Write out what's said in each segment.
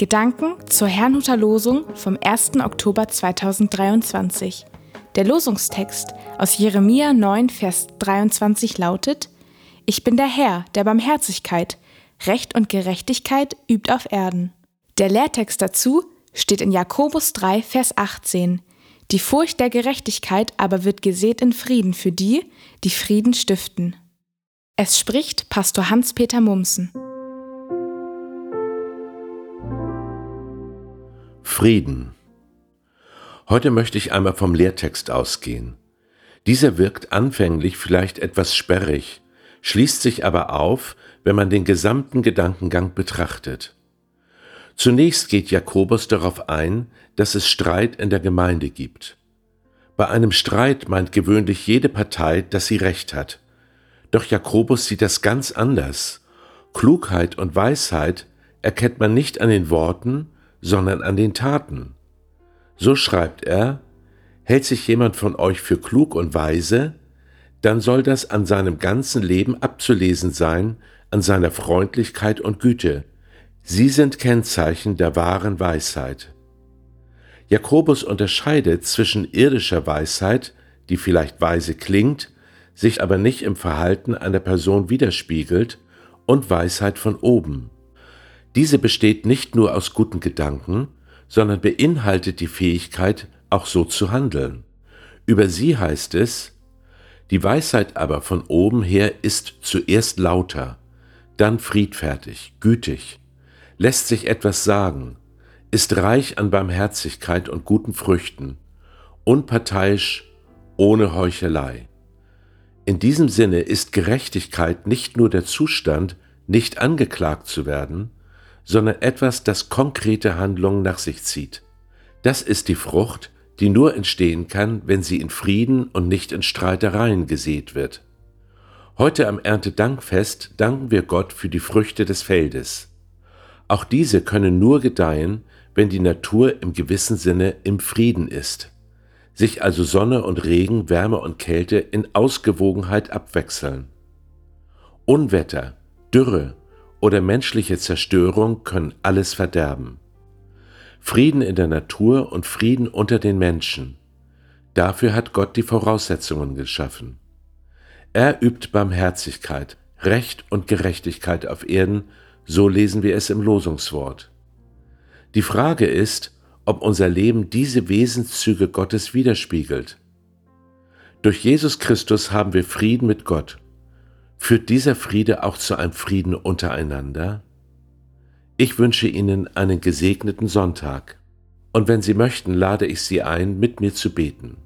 Gedanken zur Herrnhuter Losung vom 1. Oktober 2023. Der Losungstext aus Jeremia 9, Vers 23 lautet: Ich bin der Herr, der Barmherzigkeit, Recht und Gerechtigkeit übt auf Erden. Der Lehrtext dazu steht in Jakobus 3, Vers 18. Die Furcht der Gerechtigkeit aber wird gesät in Frieden für die, die Frieden stiften. Es spricht Pastor Hans-Peter Mumsen. Frieden. Heute möchte ich einmal vom Lehrtext ausgehen. Dieser wirkt anfänglich vielleicht etwas sperrig, schließt sich aber auf, wenn man den gesamten Gedankengang betrachtet. Zunächst geht Jakobus darauf ein, dass es Streit in der Gemeinde gibt. Bei einem Streit meint gewöhnlich jede Partei, dass sie recht hat. Doch Jakobus sieht das ganz anders. Klugheit und Weisheit erkennt man nicht an den Worten, sondern an den Taten. So schreibt er, hält sich jemand von euch für klug und weise, dann soll das an seinem ganzen Leben abzulesen sein, an seiner Freundlichkeit und Güte. Sie sind Kennzeichen der wahren Weisheit. Jakobus unterscheidet zwischen irdischer Weisheit, die vielleicht weise klingt, sich aber nicht im Verhalten einer Person widerspiegelt, und Weisheit von oben, diese besteht nicht nur aus guten Gedanken, sondern beinhaltet die Fähigkeit, auch so zu handeln. Über sie heißt es, die Weisheit aber von oben her ist zuerst lauter, dann friedfertig, gütig, lässt sich etwas sagen, ist reich an Barmherzigkeit und guten Früchten, unparteiisch, ohne Heuchelei. In diesem Sinne ist Gerechtigkeit nicht nur der Zustand, nicht angeklagt zu werden, sondern etwas, das konkrete Handlungen nach sich zieht. Das ist die Frucht, die nur entstehen kann, wenn sie in Frieden und nicht in Streitereien gesät wird. Heute am Erntedankfest danken wir Gott für die Früchte des Feldes. Auch diese können nur gedeihen, wenn die Natur im gewissen Sinne im Frieden ist, sich also Sonne und Regen, Wärme und Kälte in Ausgewogenheit abwechseln. Unwetter, Dürre, oder menschliche Zerstörung können alles verderben. Frieden in der Natur und Frieden unter den Menschen. Dafür hat Gott die Voraussetzungen geschaffen. Er übt Barmherzigkeit, Recht und Gerechtigkeit auf Erden, so lesen wir es im Losungswort. Die Frage ist, ob unser Leben diese Wesenszüge Gottes widerspiegelt. Durch Jesus Christus haben wir Frieden mit Gott Führt dieser Friede auch zu einem Frieden untereinander? Ich wünsche Ihnen einen gesegneten Sonntag und wenn Sie möchten, lade ich Sie ein, mit mir zu beten.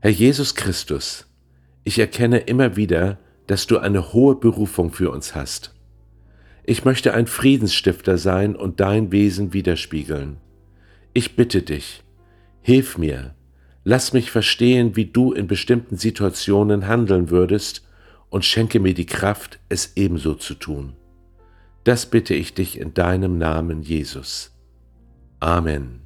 Herr Jesus Christus, ich erkenne immer wieder, dass du eine hohe Berufung für uns hast. Ich möchte ein Friedensstifter sein und dein Wesen widerspiegeln. Ich bitte dich, hilf mir, lass mich verstehen, wie du in bestimmten Situationen handeln würdest und schenke mir die Kraft, es ebenso zu tun. Das bitte ich dich in deinem Namen, Jesus. Amen.